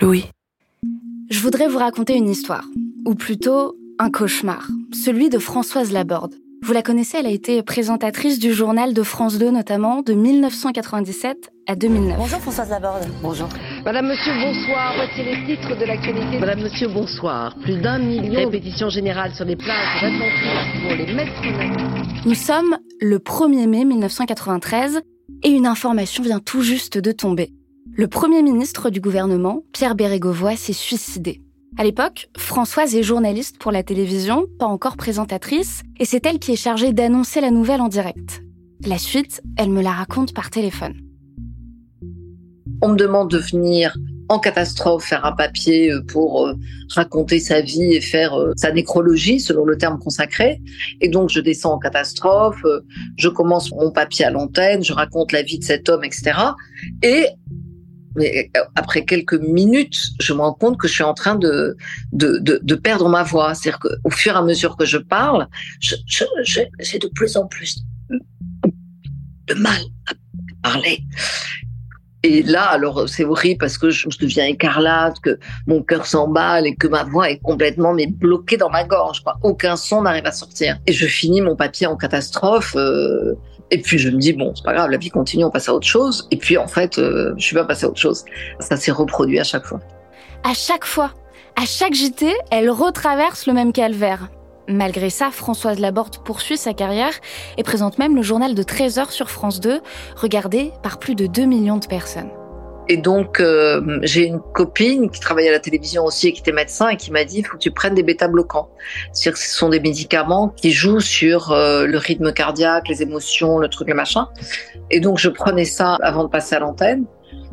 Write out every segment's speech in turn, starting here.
Louis. Je voudrais vous raconter une histoire, ou plutôt un cauchemar, celui de Françoise Laborde. Vous la connaissez, elle a été présentatrice du journal de France 2 notamment de 1997 à 2009. Bonjour Françoise Laborde. Bonjour. Madame, monsieur, bonsoir. Voici les titres de l'actualité. Madame, monsieur, bonsoir. Plus d'un million de répétitions générales sur les plages d'Atlantis pour les maîtres Nous sommes le 1er mai 1993 et une information vient tout juste de tomber. Le premier ministre du gouvernement, Pierre Bérégovoy, s'est suicidé. À l'époque, Françoise est journaliste pour la télévision, pas encore présentatrice, et c'est elle qui est chargée d'annoncer la nouvelle en direct. La suite, elle me la raconte par téléphone. On me demande de venir en catastrophe faire un papier euh, pour euh, raconter sa vie et faire euh, sa nécrologie selon le terme consacré. Et donc je descends en catastrophe, je commence mon papier à l'antenne, je raconte la vie de cet homme, etc. Et mais après quelques minutes, je me rends compte que je suis en train de, de, de, perdre ma voix. C'est-à-dire qu'au fur et à mesure que je parle, j'ai de plus en plus de mal à parler. Et là, alors c'est horrible parce que je, deviens écarlate, que mon cœur s'emballe et que ma voix est complètement bloquée dans ma gorge. Aucun son n'arrive à sortir. Et je finis mon papier en catastrophe. Euh, et puis je me dis bon, c'est pas grave, la vie continue, on passe à autre chose. Et puis en fait, euh, je suis pas passée à autre chose. Ça s'est reproduit à chaque fois. À chaque fois, à chaque JT, elle retraverse le même calvaire. Malgré ça, Françoise Laborde poursuit sa carrière et présente même le journal de 13 heures sur France 2, regardé par plus de 2 millions de personnes. Et donc, euh, j'ai une copine qui travaille à la télévision aussi et qui était médecin et qui m'a dit, il faut que tu prennes des bêta-bloquants. C'est-à-dire que ce sont des médicaments qui jouent sur euh, le rythme cardiaque, les émotions, le truc, le machin. Et donc, je prenais ça avant de passer à l'antenne.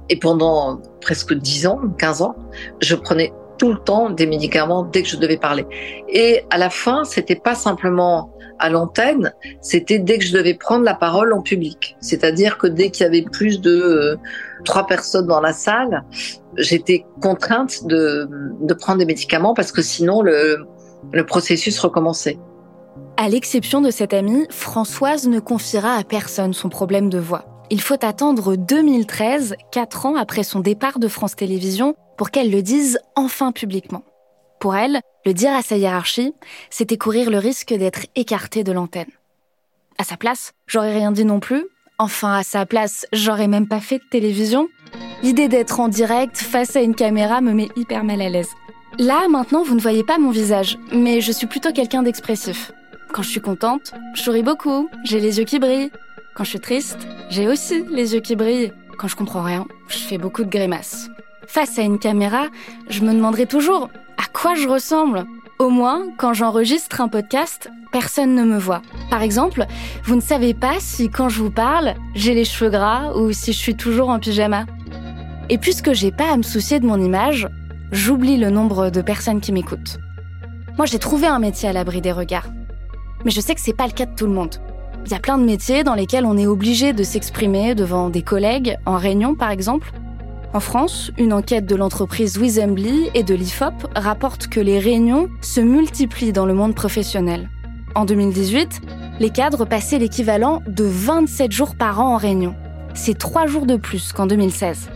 Et pendant presque 10 ans, 15 ans, je prenais tout le temps des médicaments dès que je devais parler. Et à la fin, c'était pas simplement à l'antenne, c'était dès que je devais prendre la parole en public. C'est-à-dire que dès qu'il y avait plus de euh, trois personnes dans la salle, j'étais contrainte de, prendre des médicaments parce que sinon le, le processus recommençait. À l'exception de cette amie, Françoise ne confiera à personne son problème de voix. Il faut attendre 2013, quatre ans après son départ de France Télévisions, pour qu'elle le dise enfin publiquement. Pour elle, le dire à sa hiérarchie, c'était courir le risque d'être écartée de l'antenne. À sa place, j'aurais rien dit non plus. Enfin, à sa place, j'aurais même pas fait de télévision. L'idée d'être en direct face à une caméra me met hyper mal à l'aise. Là, maintenant, vous ne voyez pas mon visage, mais je suis plutôt quelqu'un d'expressif. Quand je suis contente, je souris beaucoup, j'ai les yeux qui brillent. Quand je suis triste, j'ai aussi les yeux qui brillent. Quand je comprends rien, je fais beaucoup de grimaces. Face à une caméra, je me demanderai toujours à quoi je ressemble. Au moins, quand j'enregistre un podcast, personne ne me voit. Par exemple, vous ne savez pas si quand je vous parle, j'ai les cheveux gras ou si je suis toujours en pyjama. Et puisque j'ai pas à me soucier de mon image, j'oublie le nombre de personnes qui m'écoutent. Moi, j'ai trouvé un métier à l'abri des regards. Mais je sais que c'est pas le cas de tout le monde. Il y a plein de métiers dans lesquels on est obligé de s'exprimer devant des collègues, en réunion par exemple, en France, une enquête de l'entreprise Wizembly et de l'IFOP rapporte que les réunions se multiplient dans le monde professionnel. En 2018, les cadres passaient l'équivalent de 27 jours par an en réunion. C'est trois jours de plus qu'en 2016.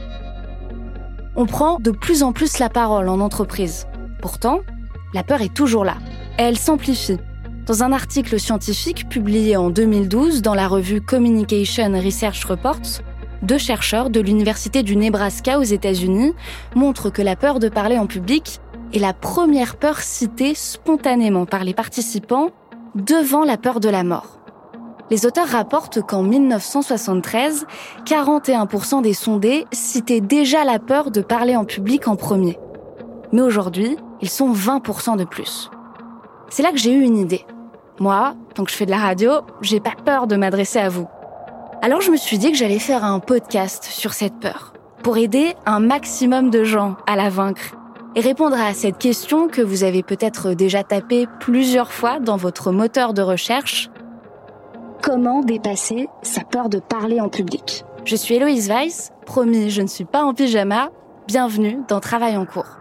On prend de plus en plus la parole en entreprise. Pourtant, la peur est toujours là. elle s'amplifie. Dans un article scientifique publié en 2012 dans la revue Communication Research Reports, deux chercheurs de l'Université du Nebraska aux États-Unis montrent que la peur de parler en public est la première peur citée spontanément par les participants devant la peur de la mort. Les auteurs rapportent qu'en 1973, 41% des sondés citaient déjà la peur de parler en public en premier. Mais aujourd'hui, ils sont 20% de plus. C'est là que j'ai eu une idée. Moi, tant que je fais de la radio, j'ai pas peur de m'adresser à vous. Alors je me suis dit que j'allais faire un podcast sur cette peur, pour aider un maximum de gens à la vaincre et répondre à cette question que vous avez peut-être déjà tapée plusieurs fois dans votre moteur de recherche. Comment dépasser sa peur de parler en public? Je suis Héloïse Weiss, promis, je ne suis pas en pyjama. Bienvenue dans Travail en cours.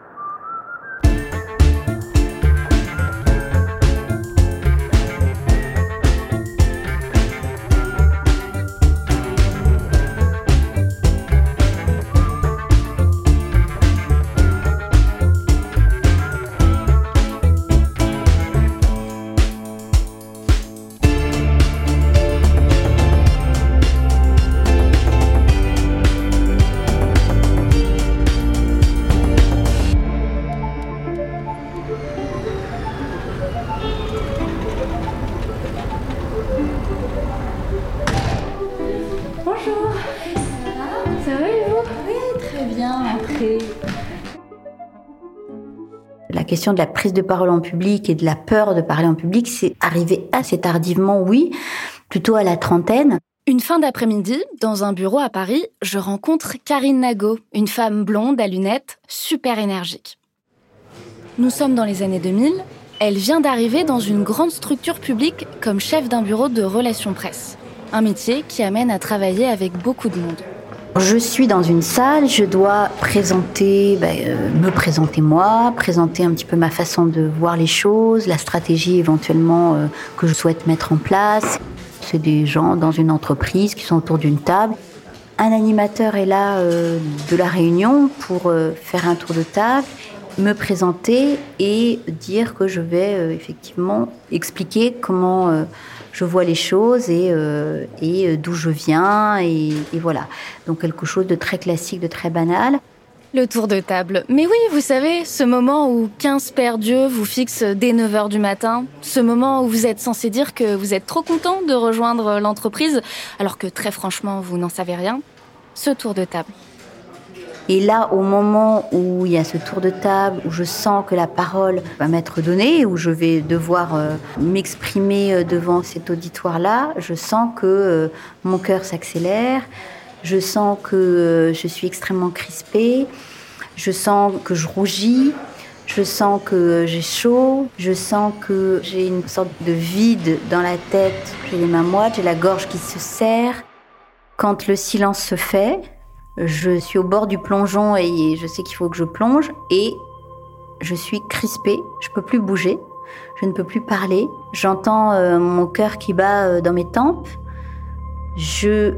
Question de la prise de parole en public et de la peur de parler en public, c'est arrivé assez tardivement, oui, plutôt à la trentaine. Une fin d'après-midi, dans un bureau à Paris, je rencontre Karine Nago, une femme blonde à lunettes, super énergique. Nous sommes dans les années 2000. Elle vient d'arriver dans une grande structure publique comme chef d'un bureau de relations presse. Un métier qui amène à travailler avec beaucoup de monde. Je suis dans une salle, je dois présenter, ben, euh, me présenter moi, présenter un petit peu ma façon de voir les choses, la stratégie éventuellement euh, que je souhaite mettre en place. C'est des gens dans une entreprise qui sont autour d'une table. Un animateur est là euh, de la réunion pour faire un tour de table, me présenter et dire que je vais effectivement expliquer comment je vois les choses et, euh, euh, d'où je viens et, et, voilà. Donc quelque chose de très classique, de très banal. Le tour de table. Mais oui, vous savez, ce moment où 15 pères Dieu vous fixent dès 9h du matin, ce moment où vous êtes censé dire que vous êtes trop content de rejoindre l'entreprise, alors que très franchement, vous n'en savez rien. Ce tour de table. Et là, au moment où il y a ce tour de table, où je sens que la parole va m'être donnée, où je vais devoir euh, m'exprimer euh, devant cet auditoire-là, je sens que euh, mon cœur s'accélère, je sens que je suis extrêmement crispée, je sens que je rougis, je sens que j'ai chaud, je sens que j'ai une sorte de vide dans la tête, j'ai les mains moites, j'ai la gorge qui se serre. Quand le silence se fait, je suis au bord du plongeon et je sais qu'il faut que je plonge et je suis crispée, je peux plus bouger, je ne peux plus parler, j'entends euh, mon cœur qui bat euh, dans mes tempes, je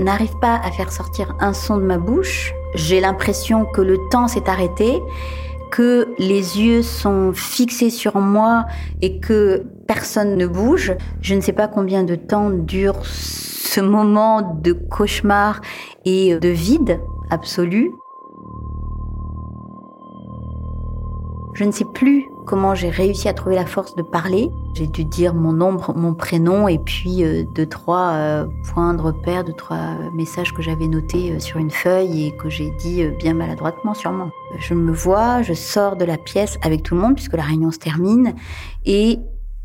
n'arrive pas à faire sortir un son de ma bouche, j'ai l'impression que le temps s'est arrêté, que les yeux sont fixés sur moi et que personne ne bouge. Je ne sais pas combien de temps dure ce moment de cauchemar et de vide absolu. Je ne sais plus comment j'ai réussi à trouver la force de parler. J'ai dû dire mon nom, mon prénom et puis euh, deux, trois euh, points de repère, deux, trois messages que j'avais notés euh, sur une feuille et que j'ai dit bien maladroitement sûrement. Je me vois, je sors de la pièce avec tout le monde puisque la réunion se termine et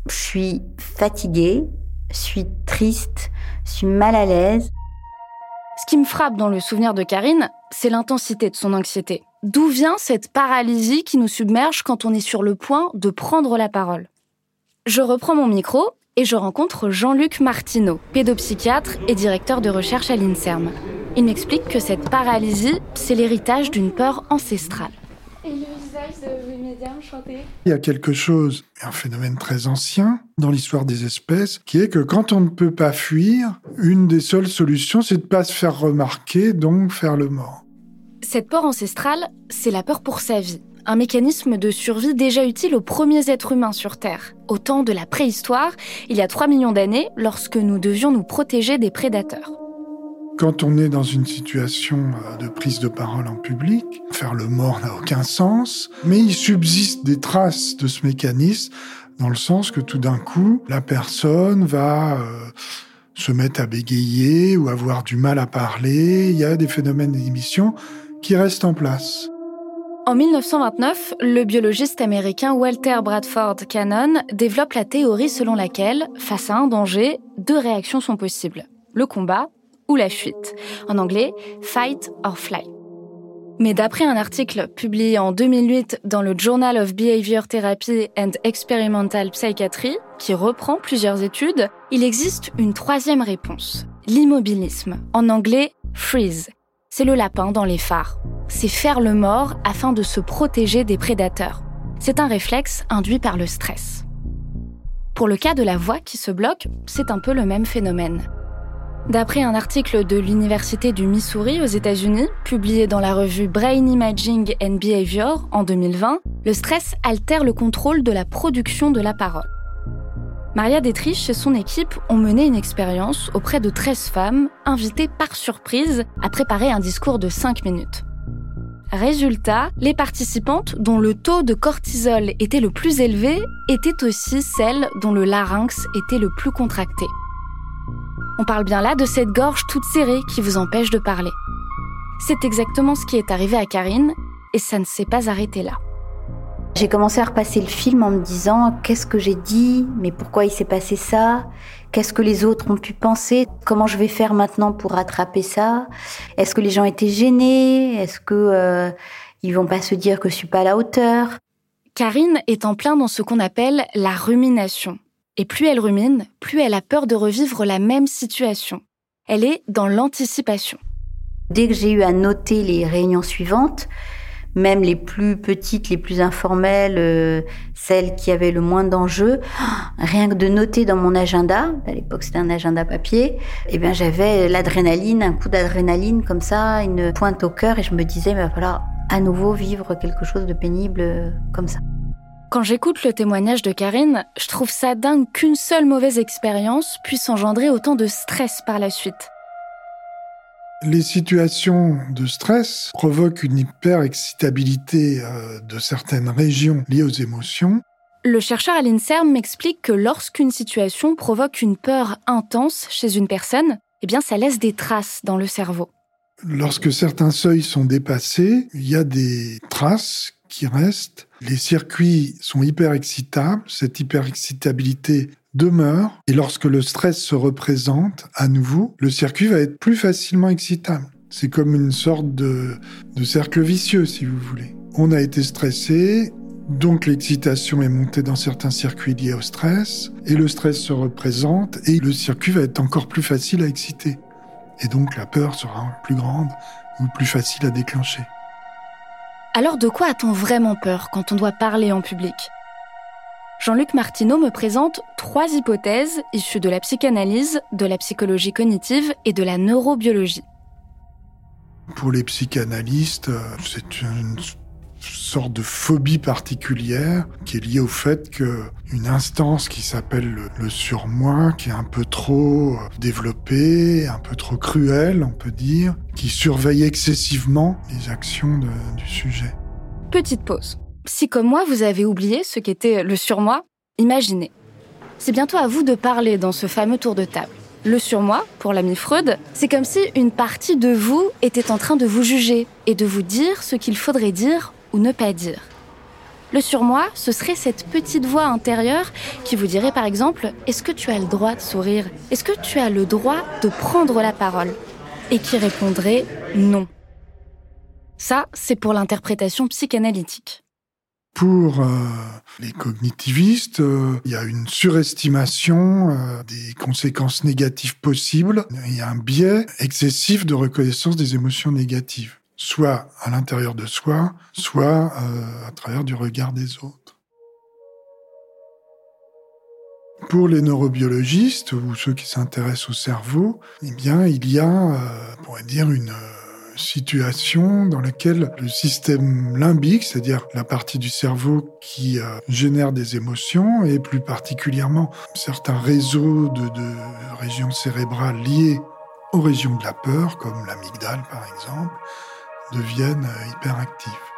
je suis fatiguée, je suis triste, je suis mal à l'aise. Ce qui me frappe dans le souvenir de Karine, c'est l'intensité de son anxiété. D'où vient cette paralysie qui nous submerge quand on est sur le point de prendre la parole? Je reprends mon micro et je rencontre Jean-Luc Martineau, pédopsychiatre et directeur de recherche à l'INSERM. Il m'explique que cette paralysie, c'est l'héritage d'une peur ancestrale. Il y a quelque chose, un phénomène très ancien dans l'histoire des espèces, qui est que quand on ne peut pas fuir, une des seules solutions, c'est de ne pas se faire remarquer, donc faire le mort. Cette peur ancestrale, c'est la peur pour sa vie, un mécanisme de survie déjà utile aux premiers êtres humains sur Terre, au temps de la préhistoire, il y a 3 millions d'années, lorsque nous devions nous protéger des prédateurs. Quand on est dans une situation euh, de prise de parole en public, faire le mort n'a aucun sens, mais il subsiste des traces de ce mécanisme dans le sens que tout d'un coup, la personne va euh, se mettre à bégayer ou avoir du mal à parler. Il y a des phénomènes d'émission qui restent en place. En 1929, le biologiste américain Walter Bradford Cannon développe la théorie selon laquelle, face à un danger, deux réactions sont possibles. Le combat ou la fuite. En anglais, fight or fly. Mais d'après un article publié en 2008 dans le Journal of Behavior Therapy and Experimental Psychiatry, qui reprend plusieurs études, il existe une troisième réponse. L'immobilisme. En anglais, freeze. C'est le lapin dans les phares. C'est faire le mort afin de se protéger des prédateurs. C'est un réflexe induit par le stress. Pour le cas de la voix qui se bloque, c'est un peu le même phénomène. D'après un article de l'Université du Missouri aux États-Unis, publié dans la revue Brain Imaging and Behavior en 2020, le stress altère le contrôle de la production de la parole. Maria Détriche et son équipe ont mené une expérience auprès de 13 femmes invitées par surprise à préparer un discours de 5 minutes. Résultat, les participantes dont le taux de cortisol était le plus élevé étaient aussi celles dont le larynx était le plus contracté. On parle bien là de cette gorge toute serrée qui vous empêche de parler. C'est exactement ce qui est arrivé à Karine et ça ne s'est pas arrêté là. J'ai commencé à repasser le film en me disant qu'est-ce que j'ai dit, mais pourquoi il s'est passé ça, qu'est-ce que les autres ont pu penser, comment je vais faire maintenant pour rattraper ça, est-ce que les gens étaient gênés, est-ce que euh, ils vont pas se dire que je suis pas à la hauteur? Karine est en plein dans ce qu'on appelle la rumination. Et plus elle rumine, plus elle a peur de revivre la même situation. Elle est dans l'anticipation. Dès que j'ai eu à noter les réunions suivantes, même les plus petites, les plus informelles, euh, celles qui avaient le moins d'enjeux, rien que de noter dans mon agenda, à l'époque c'était un agenda papier, eh bien j'avais l'adrénaline, un coup d'adrénaline comme ça, une pointe au cœur et je me disais, il va falloir à nouveau vivre quelque chose de pénible euh, comme ça. Quand j'écoute le témoignage de Karine, je trouve ça dingue qu'une seule mauvaise expérience puisse engendrer autant de stress par la suite. Les situations de stress provoquent une hyperexcitabilité euh, de certaines régions liées aux émotions. Le chercheur à l'INSERM m'explique que lorsqu'une situation provoque une peur intense chez une personne, eh bien ça laisse des traces dans le cerveau. Lorsque certains seuils sont dépassés, il y a des traces qui restent. Les circuits sont hyper excitables. Cette hyperexcitabilité demeure. Et lorsque le stress se représente à nouveau, le circuit va être plus facilement excitable. C'est comme une sorte de, de cercle vicieux, si vous voulez. On a été stressé, donc l'excitation est montée dans certains circuits liés au stress, et le stress se représente, et le circuit va être encore plus facile à exciter. Et donc la peur sera plus grande ou plus facile à déclencher. Alors de quoi a-t-on vraiment peur quand on doit parler en public? Jean-Luc Martineau me présente trois hypothèses issues de la psychanalyse, de la psychologie cognitive et de la neurobiologie. Pour les psychanalystes, euh, c'est une sorte de phobie particulière qui est liée au fait que une instance qui s'appelle le, surmoi, qui est un peu trop euh, développée, un peu trop cruelle, on peut dire, qui surveille excessivement les actions du sujet. Petite pause. Si comme moi vous avez oublié ce qu'était le surmoi, imaginez. C'est bientôt à vous de parler dans ce fameux tour de table. Le surmoi, pour l'ami Freud, c'est comme si une partie de vous était en train de vous juger et de vous dire ce qu'il faudrait dire ou ne pas dire. Le surmoi, ce serait cette petite voix intérieure qui vous dirait par exemple Est-ce que tu as le droit de sourire? Est-ce que tu as le droit de prendre la parole? Et qui répondrait Non. Ça, c'est pour l'interprétation psychanalytique. Pour euh, les cognitivistes, euh, il y a une surestimation euh, des conséquences négatives possibles. Il y a un biais excessif de reconnaissance des émotions négatives soit à l'intérieur de soi, soit euh, à travers du regard des autres. Pour les neurobiologistes ou ceux qui s'intéressent au cerveau, eh il y a, euh, dire, une euh, situation dans laquelle le système limbique, c'est-à-dire la partie du cerveau qui génère des émotions, et plus particulièrement certains réseaux de régions cérébrales liées aux régions de la peur, comme l'amygdale par exemple, deviennent euh, hyperactifs.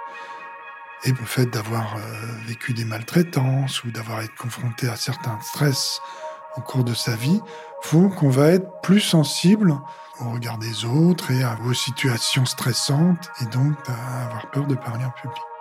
Et le fait d'avoir euh, vécu des maltraitances ou d'avoir été confronté à certains stress au cours de sa vie font qu'on va être plus sensible au regard des autres et vos situations stressantes et donc à avoir peur de parler en public.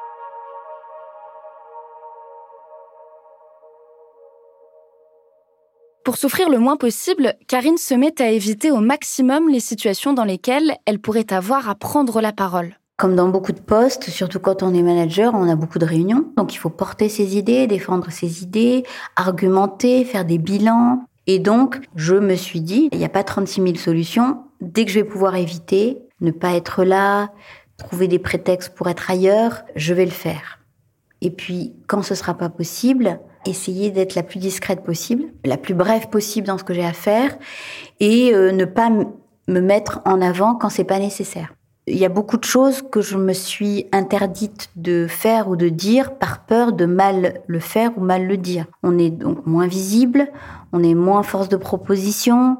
Pour souffrir le moins possible, Karine se met à éviter au maximum les situations dans lesquelles elle pourrait avoir à prendre la parole. Comme dans beaucoup de postes, surtout quand on est manager, on a beaucoup de réunions. Donc il faut porter ses idées, défendre ses idées, argumenter, faire des bilans. Et donc, je me suis dit, il n'y a pas 36 000 solutions. Dès que je vais pouvoir éviter, ne pas être là, trouver des prétextes pour être ailleurs, je vais le faire. Et puis, quand ce sera pas possible, essayer d'être la plus discrète possible, la plus brève possible dans ce que j'ai à faire, et euh, ne pas me mettre en avant quand c'est pas nécessaire. Il y a beaucoup de choses que je me suis interdite de faire ou de dire par peur de mal le faire ou mal le dire. On est donc moins visible, on est moins force de proposition.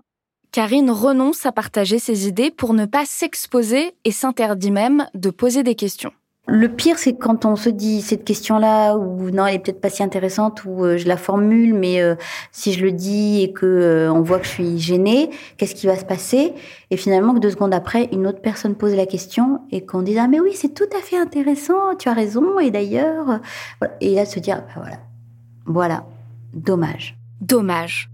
Karine renonce à partager ses idées pour ne pas s'exposer et s'interdit même de poser des questions. Le pire, c'est quand on se dit cette question-là, ou non, elle est peut-être pas si intéressante, ou euh, je la formule, mais euh, si je le dis et que euh, on voit que je suis gênée, qu'est-ce qui va se passer? Et finalement, que deux secondes après, une autre personne pose la question et qu'on dise ah mais oui, c'est tout à fait intéressant, tu as raison. Et d'ailleurs, et là se dire ah, bah, voilà, voilà, dommage. Dommage.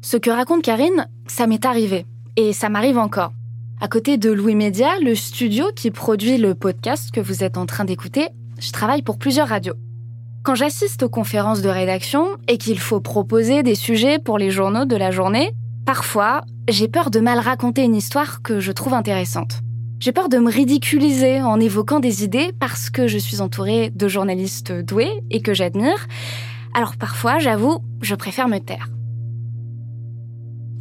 Ce que raconte Karine, ça m'est arrivé et ça m'arrive encore. À côté de Louis Média, le studio qui produit le podcast que vous êtes en train d'écouter, je travaille pour plusieurs radios. Quand j'assiste aux conférences de rédaction et qu'il faut proposer des sujets pour les journaux de la journée, parfois, j'ai peur de mal raconter une histoire que je trouve intéressante. J'ai peur de me ridiculiser en évoquant des idées parce que je suis entourée de journalistes doués et que j'admire. Alors parfois, j'avoue, je préfère me taire.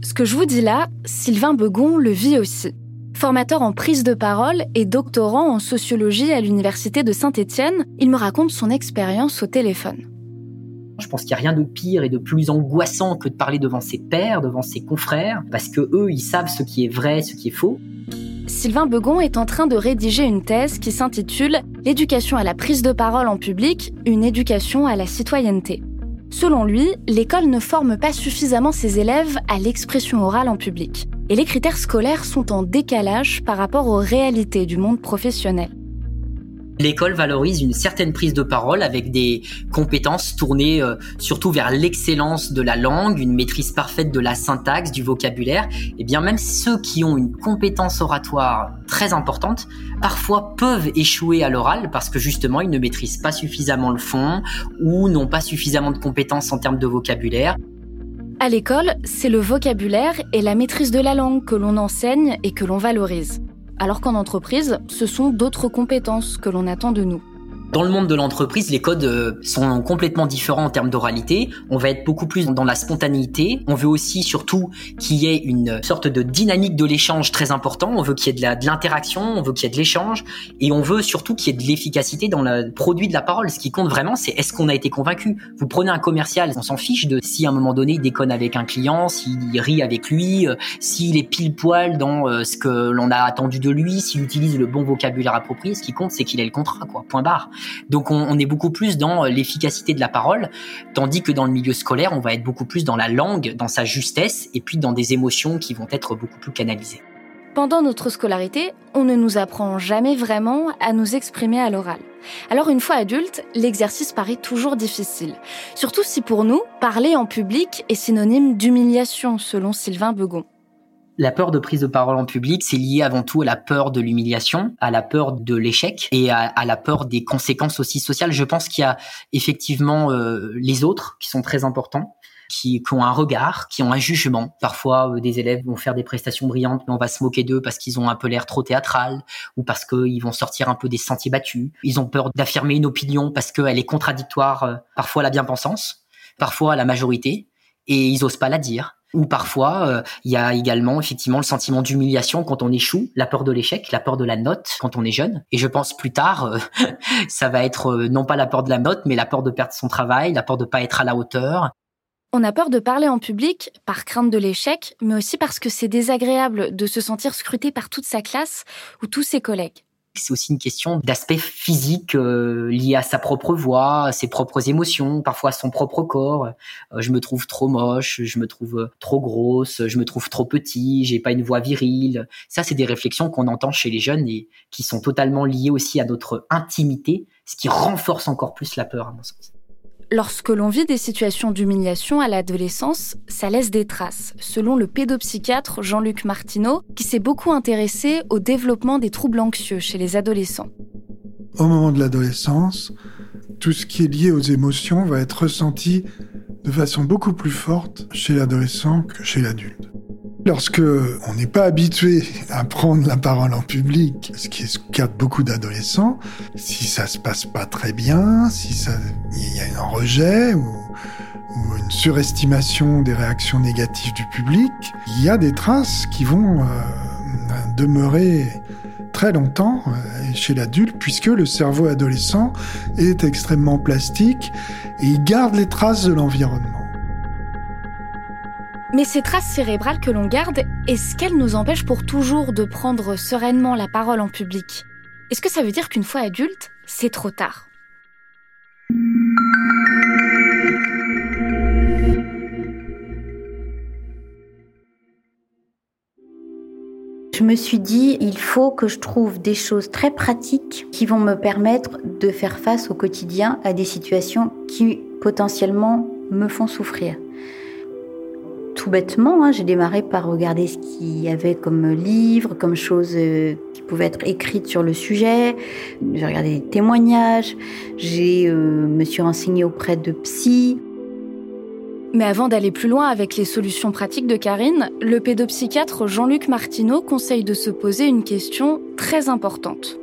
Ce que je vous dis là, Sylvain Begon le vit aussi. Formateur en prise de parole et doctorant en sociologie à l'université de Saint-Étienne, il me raconte son expérience au téléphone. Je pense qu'il n'y a rien de pire et de plus angoissant que de parler devant ses pairs, devant ses confrères, parce que eux, ils savent ce qui est vrai, ce qui est faux. Sylvain Begon est en train de rédiger une thèse qui s'intitule L'éducation à la prise de parole en public, une éducation à la citoyenneté. Selon lui, l'école ne forme pas suffisamment ses élèves à l'expression orale en public et les critères scolaires sont en décalage par rapport aux réalités du monde professionnel. L'école valorise une certaine prise de parole avec des compétences tournées euh, surtout vers l'excellence de la langue, une maîtrise parfaite de la syntaxe, du vocabulaire. Et bien même ceux qui ont une compétence oratoire très importante, parfois peuvent échouer à l'oral parce que justement ils ne maîtrisent pas suffisamment le fond ou n'ont pas suffisamment de compétences en termes de vocabulaire. À l'école, c'est le vocabulaire et la maîtrise de la langue que l'on enseigne et que l'on valorise. Alors qu'en entreprise, ce sont d'autres compétences que l'on attend de nous. Dans le monde de l'entreprise, les codes euh, sont complètement différents en termes d'oralité. On va être beaucoup plus dans la spontanéité. On veut aussi surtout qu'il y ait une sorte de dynamique de l'échange très important. On veut qu'il y ait de l'interaction, on veut qu'il y ait de l'échange, et on veut surtout qu'il y ait de l'efficacité dans le produit de la parole. Ce qui compte vraiment, c'est est-ce qu'on a été convaincu? Vous prenez un commercial, on s'en fiche de si à un moment donné il déconne avec un client, s'il rit avec lui, euh, s'il est pile poil dans euh, ce que l'on a attendu de lui, s'il utilise le bon vocabulaire approprié. Ce qui compte, c'est qu'il ait le contrat, quoi. Point barre. Donc on, est beaucoup plus dans euh, l'efficacité de la parole, tandis que dans le milieu scolaire, on va être beaucoup plus dans la langue, dans sa justesse, et puis dans des émotions qui vont être beaucoup plus canalisées. Pendant notre scolarité, on ne nous apprend jamais vraiment à nous exprimer à l'oral. Alors une fois adulte, l'exercice paraît toujours difficile. Surtout si pour nous, parler en public est synonyme d'humiliation, selon Sylvain Begon. La peur de prise de parole en public, c'est lié avant tout à la peur de l'humiliation, à la peur de l'échec et à, la peur des conséquences aussi sociales. Je pense qu'il y a effectivement euh, les autres qui sont très importants. Qui, ont un regard, qui ont un jugement. Parfois, euh, des élèves vont faire des prestations brillantes, mais on va se moquer d'eux parce qu'ils ont un peu l'air trop théâtral ou parce qu'ils vont sortir un peu des sentiers battus. Ils ont peur d'affirmer une opinion parce qu'elle est contradictoire euh, parfois à la bien-pensance, parfois à la majorité, et ils osent pas la dire. Ou parfois, euh, il y a également effectivement le sentiment d'humiliation quand on échoue, la peur de l'échec, la peur de la note quand on est jeune. Et je pense plus tard, euh, ça va être euh, non pas la peur de la note, mais la peur de perdre son travail, la peur de pas être à la hauteur. On a peur de parler en public par crainte de l'échec, mais aussi parce que c'est désagréable de se sentir scruté par toute sa classe ou tous ses collègues c'est aussi une question d'aspect physique euh, lié à sa propre voix, à ses propres émotions, parfois à son propre corps. Euh, je me trouve trop moche, je me trouve euh, trop grosse, je me trouve trop petit, j'ai pas une voix virile. Ça, c'est des réflexions qu'on entend chez les jeunes et qui sont totalement liées aussi à notre intimité, ce qui renforce encore plus la peur, à mon sens. Lorsque l'on vit des situations d'humiliation à l'adolescence, ça laisse des traces, selon le pédopsychiatre Jean-Luc Martineau, qui s'est beaucoup intéressé au développement des troubles anxieux chez les adolescents. Au moment de l'adolescence, tout ce qui est lié aux émotions va être ressenti de façon beaucoup plus forte chez l'adolescent que chez l'adulte. Lorsque on n'est pas habitué à prendre la parole en public, ce qui est de beaucoup d'adolescents, si ça se passe pas très bien, si ça, il y a un rejet ou, ou, une surestimation des réactions négatives du public, il y a des traces qui vont euh, demeurer très longtemps euh, chez l'adulte puisque le cerveau adolescent est extrêmement plastique et il garde les traces de l'environnement. Mais ces traces cérébrales que l'on garde, est-ce qu'elles nous empêchent pour toujours de prendre sereinement la parole en public? Est-ce que ça veut dire qu'une fois adulte, c'est trop tard? Je me suis dit, il faut que je trouve des choses très pratiques qui vont me permettre de faire face au quotidien à des situations qui potentiellement me font souffrir tout bêtement, hein, j'ai démarré par regarder ce qu'il y avait comme livres, comme choses euh, qui pouvaient être écrites sur le sujet. J'ai regardé des témoignages, j'ai euh, me suis renseignée auprès de psy. Mais avant d'aller plus loin avec les solutions pratiques de Karine, le pédopsychiatre Jean-Luc Martineau conseille de se poser une question très importante.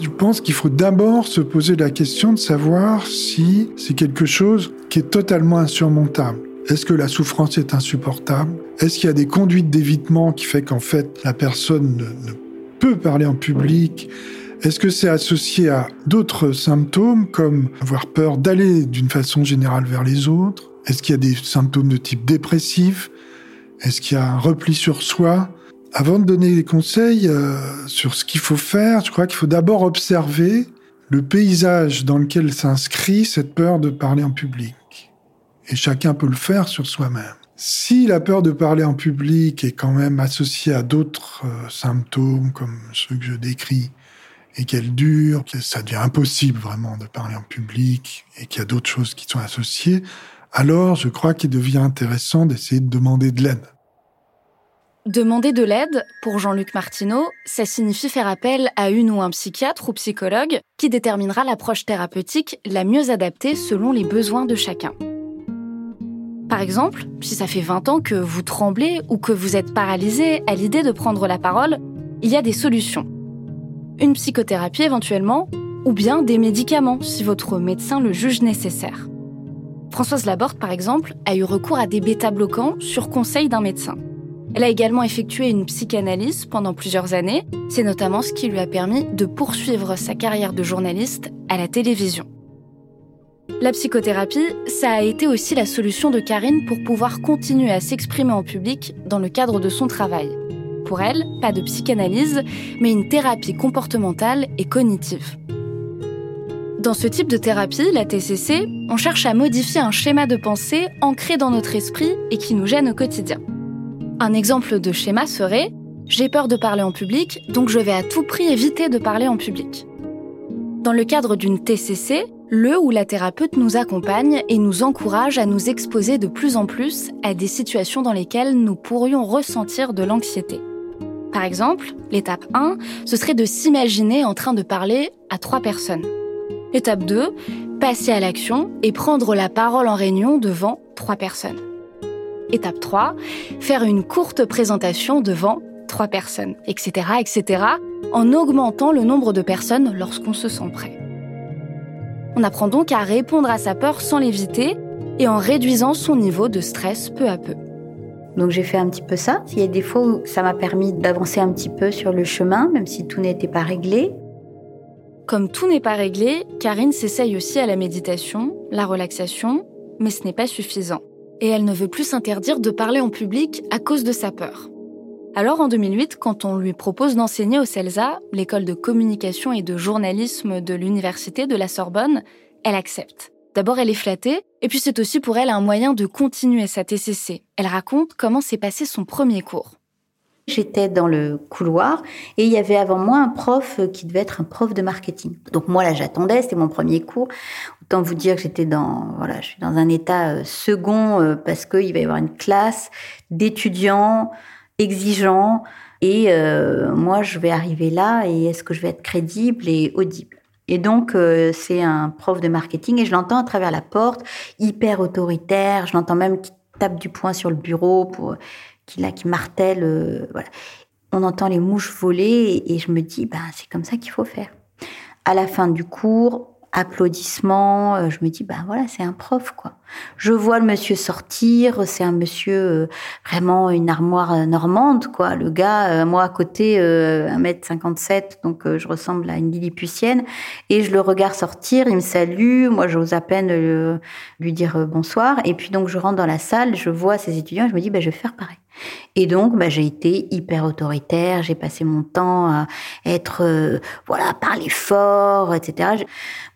Je pense qu'il faut d'abord se poser la question de savoir si c'est quelque chose qui est totalement insurmontable. Est-ce que la souffrance est insupportable? Est-ce qu'il y a des conduites d'évitement qui fait qu'en fait la personne ne, peut parler en public? Est-ce que c'est associé à d'autres symptômes comme avoir peur d'aller d'une façon générale vers les autres? Est-ce qu'il y a des symptômes de type dépressif? Est-ce qu'il y a un repli sur soi? Avant de donner des conseils euh, sur ce qu'il faut faire, je crois qu'il faut d'abord observer le paysage dans lequel s'inscrit cette peur de parler en public et chacun peut le faire sur soi-même. Si la peur de parler en public est quand même associée à d'autres euh, symptômes comme ceux que je décris, et qu'elle dure, que ça devient impossible vraiment de parler en public, et qu'il y a d'autres choses qui sont associées, alors je crois qu'il devient intéressant d'essayer de demander de l'aide. Demander de l'aide, pour Jean-Luc Martineau, ça signifie faire appel à une ou un psychiatre ou psychologue qui déterminera l'approche thérapeutique la mieux adaptée selon les besoins de chacun. Par exemple, si ça fait 20 ans que vous tremblez ou que vous êtes paralysé à l'idée de prendre la parole, il y a des solutions. Une psychothérapie éventuellement, ou bien des médicaments si votre médecin le juge nécessaire. Françoise Laborde, par exemple, a eu recours à des bêta-bloquants sur conseil d'un médecin. Elle a également effectué une psychanalyse pendant plusieurs années. C'est notamment ce qui lui a permis de poursuivre sa carrière de journaliste à la télévision. La psychothérapie, ça a été aussi la solution de Karine pour pouvoir continuer à s'exprimer en public dans le cadre de son travail. Pour elle, pas de psychanalyse, mais une thérapie comportementale et cognitive. Dans ce type de thérapie, la TCC, on cherche à modifier un schéma de pensée ancré dans notre esprit et qui nous gêne au quotidien. Un exemple de schéma serait J'ai peur de parler en public, donc je vais à tout prix éviter de parler en public. Dans le cadre d'une TCC, le ou la thérapeute nous accompagne et nous encourage à nous exposer de plus en plus à des situations dans lesquelles nous pourrions ressentir de l'anxiété. Par exemple, l'étape 1, ce serait de s'imaginer en train de parler à trois personnes. Étape 2, passer à l'action et prendre la parole en réunion devant trois personnes. Étape 3, faire une courte présentation devant trois personnes, etc., etc., en augmentant le nombre de personnes lorsqu'on se sent prêt. On apprend donc à répondre à sa peur sans l'éviter et en réduisant son niveau de stress peu à peu. Donc j'ai fait un petit peu ça. Il y a des fois où ça m'a permis d'avancer un petit peu sur le chemin, même si tout n'était pas réglé. Comme tout n'est pas réglé, Karine s'essaye aussi à la méditation, la relaxation, mais ce n'est pas suffisant. Et elle ne veut plus s'interdire de parler en public à cause de sa peur. Alors en 2008, quand on lui propose d'enseigner au CELSA, l'école de communication et de journalisme de l'université de la Sorbonne, elle accepte. D'abord, elle est flattée, et puis c'est aussi pour elle un moyen de continuer sa TCC. Elle raconte comment s'est passé son premier cours. J'étais dans le couloir et il y avait avant moi un prof qui devait être un prof de marketing. Donc moi là j'attendais, c'était mon premier cours. Autant vous dire que j'étais dans voilà, je suis dans un état euh, second euh, parce qu'il va y avoir une classe d'étudiants exigeants et euh, moi je vais arriver là et est-ce que je vais être crédible et audible. Et donc, c'est un prof de marketing et je l'entends à travers la porte, hyper autoritaire. Je l'entends même qui tape du poing sur le bureau pour qui là qui martèle. Euh, voilà. On entend les mouches voler et, je me dis, ben c'est comme ça qu'il faut faire. À la fin du cours, applaudissements. Euh, je me dis, ben voilà, c'est un prof, quoi. Je vois le monsieur sortir, c'est un monsieur euh, vraiment une armoire euh, normande, quoi. Le gas, moi à côté, 1m57, donc je ressemble à une Lilliputienne. Et je le regarde sortir, il me salue, moi j'ose à peine lui dire bonsoir. Et puis donc je rentre dans la salle, je vois ces étudiants, je me dis, ben je vais faire pareil. Et donc, bah, j'ai été hyper autoritaire. J'ai passé mon temps à être, euh, voilà, parler fort, etc.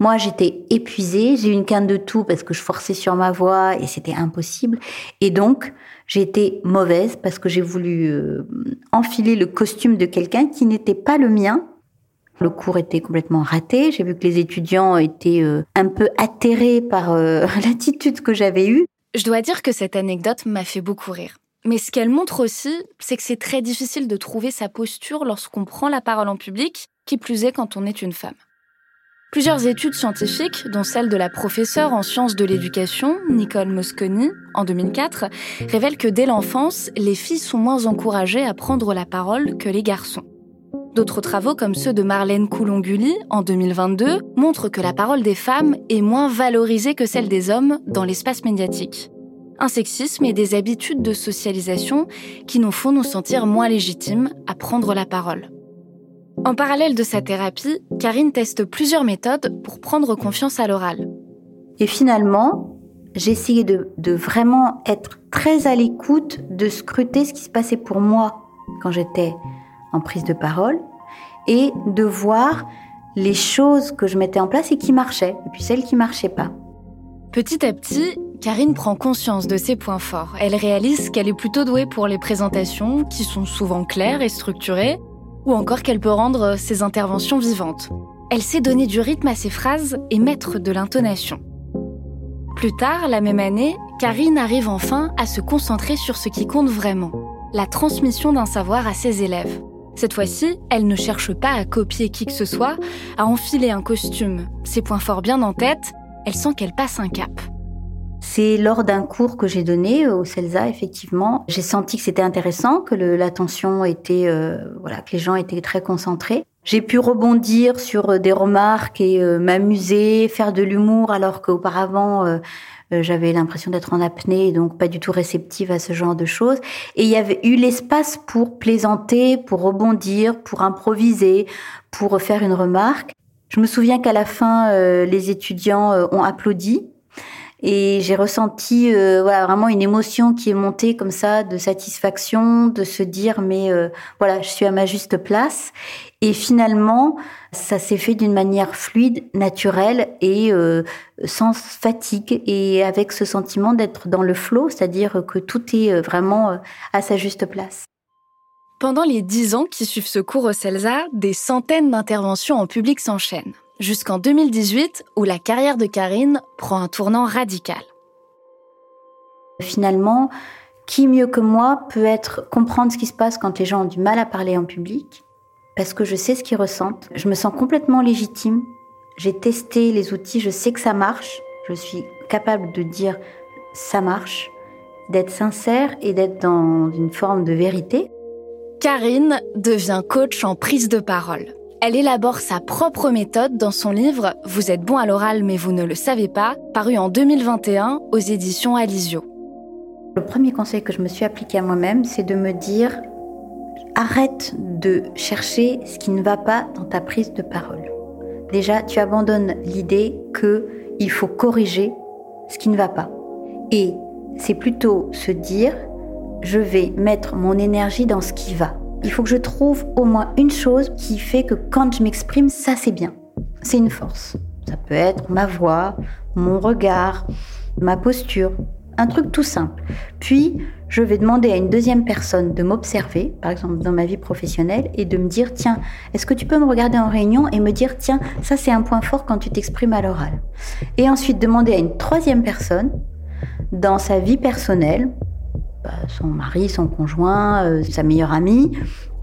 Moi, j'étais épuisée. J'ai eu une quinte de tout parce que je forçais sur ma voix et c'était impossible. Et donc, j'ai été mauvaise parce que j'ai voulu euh, enfiler le costume de quelqu'un qui n'était pas le mien. Le cours était complètement raté. J'ai vu que les étudiants étaient euh, un peu atterrés par l'attitude que j'avais eue. Je dois dire que cette anecdote m'a fait beaucoup rire. Mais ce qu'elle montre aussi, c'est que c'est très difficile de trouver sa posture lorsqu'on prend la parole en public, qui plus est quand on est une femme. Plusieurs études scientifiques, dont celle de la professeure en sciences de l'éducation, Nicole Mosconi, en 2004, révèlent que dès l'enfance, les filles sont moins encouragées à prendre la parole que les garçons. D'autres travaux, comme ceux de Marlène Coulonguli, en 2022, montrent que la parole des femmes est moins valorisée que celle des hommes dans l'espace médiatique un sexisme et des habitudes de socialisation qui nous font nous sentir moins légitimes à prendre la parole. En parallèle de sa thérapie, Karine teste plusieurs méthodes pour prendre confiance à l'oral. Et finalement, j'ai essayé de, vraiment être très à l'écoute, de scruter ce qui se passait pour moi quand j'étais en prise de parole et de voir les choses que je mettais en place et qui marchaient, et puis celles qui marchaient pas. Petit à petit, Karine prend conscience de ses points forts. Elle réalise qu'elle est plutôt douée pour les présentations, qui sont souvent claires et structurées, ou encore qu'elle peut rendre ses interventions vivantes. Elle sait donner du rythme à ses phrases et mettre de l'intonation. Plus tard, la même année, Karine arrive enfin à se concentrer sur ce qui compte vraiment, la transmission d'un savoir à ses élèves. Cette fois-ci, elle ne cherche pas à copier qui que ce soit, à enfiler un costume. Ses points forts bien en tête, elle sent qu'elle passe un cap. C'est lors d'un cours que j'ai donné au CELSA, effectivement. J'ai senti que c'était intéressant, que l'attention était, euh, voilà, que les gens étaient très concentrés. J'ai pu rebondir sur euh, des remarques et euh, m'amuser, faire de l'humour, alors qu'auparavant, j'avais l'impression d'être en apnée, donc pas du tout réceptive à ce genre de choses. Et il y avait eu l'espace pour plaisanter, pour rebondir, pour improviser, pour faire une remarque. Je me souviens qu'à la fin, les étudiants ont applaudi et j'ai ressenti euh, voilà vraiment une émotion qui est montée comme ça de satisfaction, de se dire mais euh, voilà je suis à ma juste place. Et finalement ça s'est fait d'une manière fluide, naturelle et euh, sans fatigue et avec ce sentiment d'être dans le flot, c'est-à-dire que tout est vraiment à sa juste place. Pendant les dix ans qui suivent ce cours au CELSA, des centaines d'interventions en public s'enchaînent jusqu'en 2018 où la carrière de Karine prend un tournant radical. Finalement, qui mieux que moi peut comprendre ce qui se passe quand les gens ont du mal à parler en public? Parce que je sais ce qu'ils ressentent. Je me sens complètement légitime. J'ai testé les outils, je sais que ça marche. Je suis capable de dire ça marche, d'être sincère et d'être dans une forme de vérité. Karine devient coach en prise de parole. Elle élabore sa propre méthode dans son livre Vous êtes bon à l'oral mais vous ne le savez pas, paru en 2021 aux éditions Alizio. Le premier conseil que je me suis appliqué à moi-même, c'est de me dire arrête de chercher ce qui ne va pas dans ta prise de parole. Déjà, tu abandonnes l'idée que il faut corriger ce qui ne va pas. Et c'est plutôt se dire je vais mettre mon énergie dans ce qui va il faut que je trouve au moins une chose qui fait que quand je m'exprime, ça c'est bien. C'est une force. Ça peut être ma voix, mon regard, ma posture. Un truc tout simple. Puis, je vais demander à une deuxième personne de m'observer, par exemple dans ma vie professionnelle, et de me dire, tiens, est-ce que tu peux me regarder en réunion et me dire, tiens, ça c'est un point fort quand tu t'exprimes à l'oral. Et ensuite demander à une troisième personne, dans sa vie personnelle, son mari, son conjoint, euh, sa meilleure amie,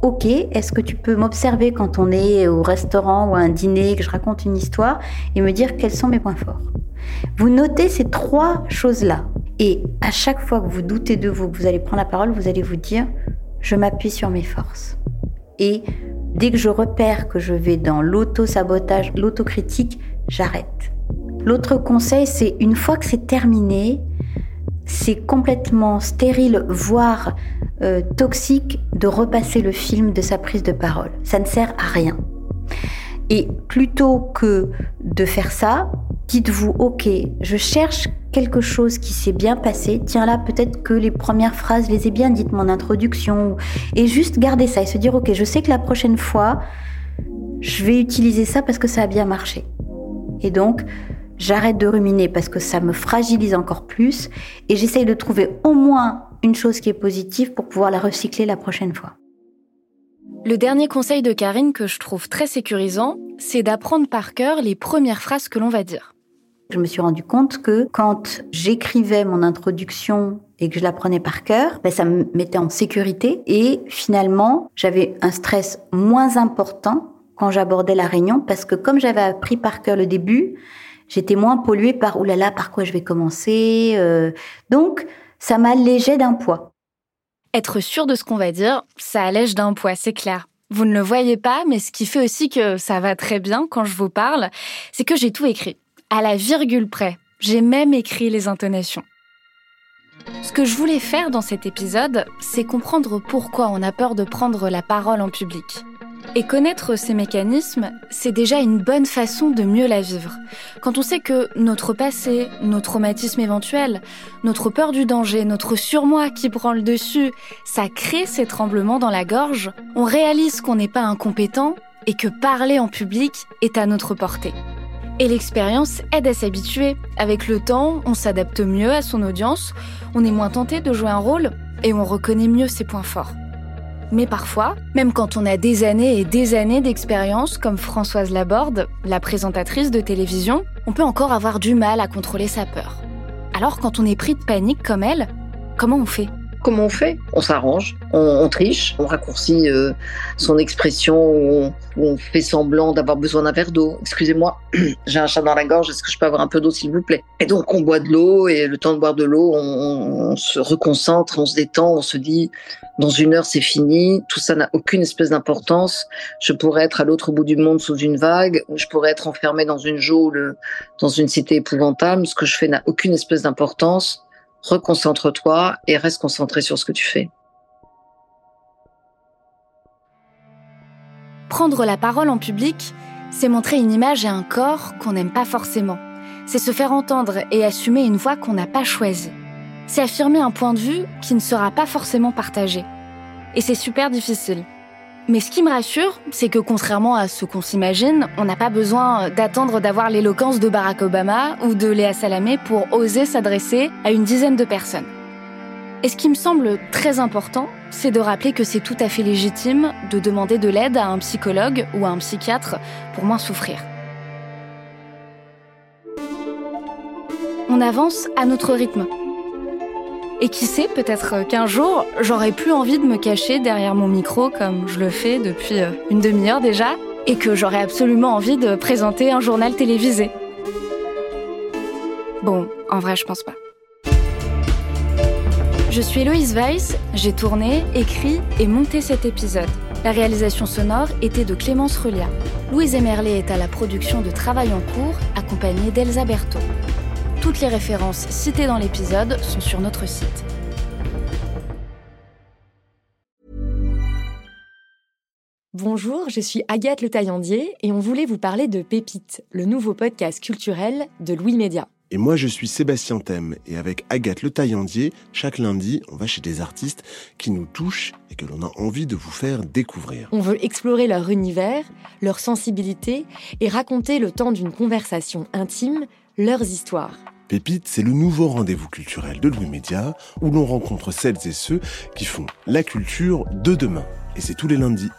Ok, est-ce que tu peux m'observer quand on est au restaurant ou à un dîner, que je raconte une histoire, et me dire quels sont mes points forts? Vous notez ces trois choses-là. Et à chaque fois que vous doutez de vous, que vous allez prendre la parole, vous allez vous dire, je m'appuie sur mes forces. Et dès que je repère que je vais dans l'auto-sabotage, l'autocritique, j'arrête. L'autre conseil, c'est une fois que c'est terminé, c'est complètement stérile, voire euh, toxique de repasser le film de sa prise de parole. Ça ne sert à rien. Et plutôt que de faire ça, dites-vous, ok, je cherche quelque chose qui s'est bien passé. Tiens là, peut-être que les premières phrases les ai bien dites, mon introduction. Et juste garder ça et se dire, ok, je sais que la prochaine fois, je vais utiliser ça parce que ça a bien marché. Et donc, j'arrête de ruminer parce que ça me fragilise encore plus et j'essaye de trouver au moins une chose qui est positive pour pouvoir la recycler la prochaine fois. Le dernier conseil de Karine que je trouve très sécurisant, c'est d'apprendre par cœur les premières phrases que l'on va dire. Je me suis rendu compte que quand j'écrivais mon introduction et que je la prenais par cœur, ben ça me mettait en sécurité et finalement j'avais un stress moins important quand j'abordais la réunion parce que comme j'avais appris par cœur le début, j'étais moins polluée par oulala là, par quoi je vais commencer. Euh. donc ça m'allégeait d'un poids. Être sûr de ce qu'on va dire, ça allège d'un poids, c'est clair. Vous ne le voyez pas, mais ce qui fait aussi que ça va très bien quand je vous parle, c'est que j'ai tout écrit, à la virgule près. J'ai même écrit les intonations. Ce que je voulais faire dans cet épisode, c'est comprendre pourquoi on a peur de prendre la parole en public. Et connaître ces mécanismes, c'est déjà une bonne façon de mieux la vivre. Quand on sait que notre passé, nos traumatismes éventuels, notre peur du danger, notre surmoi qui prend le dessus, ça crée ces tremblements dans la gorge, on réalise qu'on n'est pas incompétent et que parler en public est à notre portée. Et l'expérience aide à s'habituer. Avec le temps, on s'adapte mieux à son audience, on est moins tenté de jouer un rôle et on reconnaît mieux ses points forts. Mais parfois, même quand on a des années et des années d'expérience, comme Françoise Laborde, la présentatrice de télévision, on peut encore avoir du mal à contrôler sa peur. Alors quand on est pris de panique comme elle, comment on fait? Comment on fait? On s'arrange, on, triche, on raccourcit euh, son expression, on, on fait semblant d'avoir besoin d'un verre d'eau. Excusez-moi, j'ai un chat dans la gorge, est-ce que je peux avoir un peu d'eau s'il vous plaît? Et donc on boit de l'eau et le temps de boire de l'eau, on, on, se reconcentre, on se détend, on se dit dans une heure c'est fini, tout ça n'a aucune espèce d'importance. Je pourrais être à l'autre bout du monde sous une vague, je pourrais être enfermé dans une geôle, dans une cité épouvantable. Ce que je fais n'a aucune espèce d'importance reconcentre-toi et reste concentré sur ce que tu fais. Prendre la parole en public, c'est montrer une image et un corps qu'on n'aime pas forcément. C'est se faire entendre et assumer une voix qu'on n'a pas choisie. C'est affirmer un point de vue qui ne sera pas forcément partagé. Et c'est super difficile. Mais ce qui me rassure, c'est que contrairement à ce qu'on s'imagine, on n'a pas besoin d'attendre d'avoir l'éloquence de Barack Obama ou de Léa Salamé pour oser s'adresser à une dizaine de personnes. Et ce qui me semble très important, c'est de rappeler que c'est tout à fait légitime de demander de l'aide à un psychologue ou à un psychiatre pour moins souffrir. On avance à notre rythme. Et qui sait, peut-être qu'un jour, j'aurai plus envie de me cacher derrière mon micro comme je le fais depuis euh, une demi-heure déjà, et que j'aurai absolument envie de présenter un journal télévisé. Bon, en vrai, je pense pas. Je suis Héloïse Weiss, j'ai tourné, écrit et monté cet épisode. La réalisation sonore était de Clémence Relia. Louise Emerlet est à la production de Travail en cours, accompagnée d'Elsa Berthaud. Toutes les références citées dans l'épisode sont sur notre site. Bonjour, je suis Agathe Le Taillandier et on voulait vous parler de Pépite, le nouveau podcast culturel de Louis Média. Et moi, je suis Sébastien Thème. Et avec Agathe Le Taillandier, chaque lundi, on va chez des artistes qui nous touchent et que l'on a envie de vous faire découvrir. On veut explorer leur univers, leur sensibilité et raconter le temps d'une conversation intime leurs histoires Pépite, c'est le nouveau rendez-vous culturel de Louis Média où l'on rencontre celles et ceux qui font la culture de demain. Et c'est tous les lundis.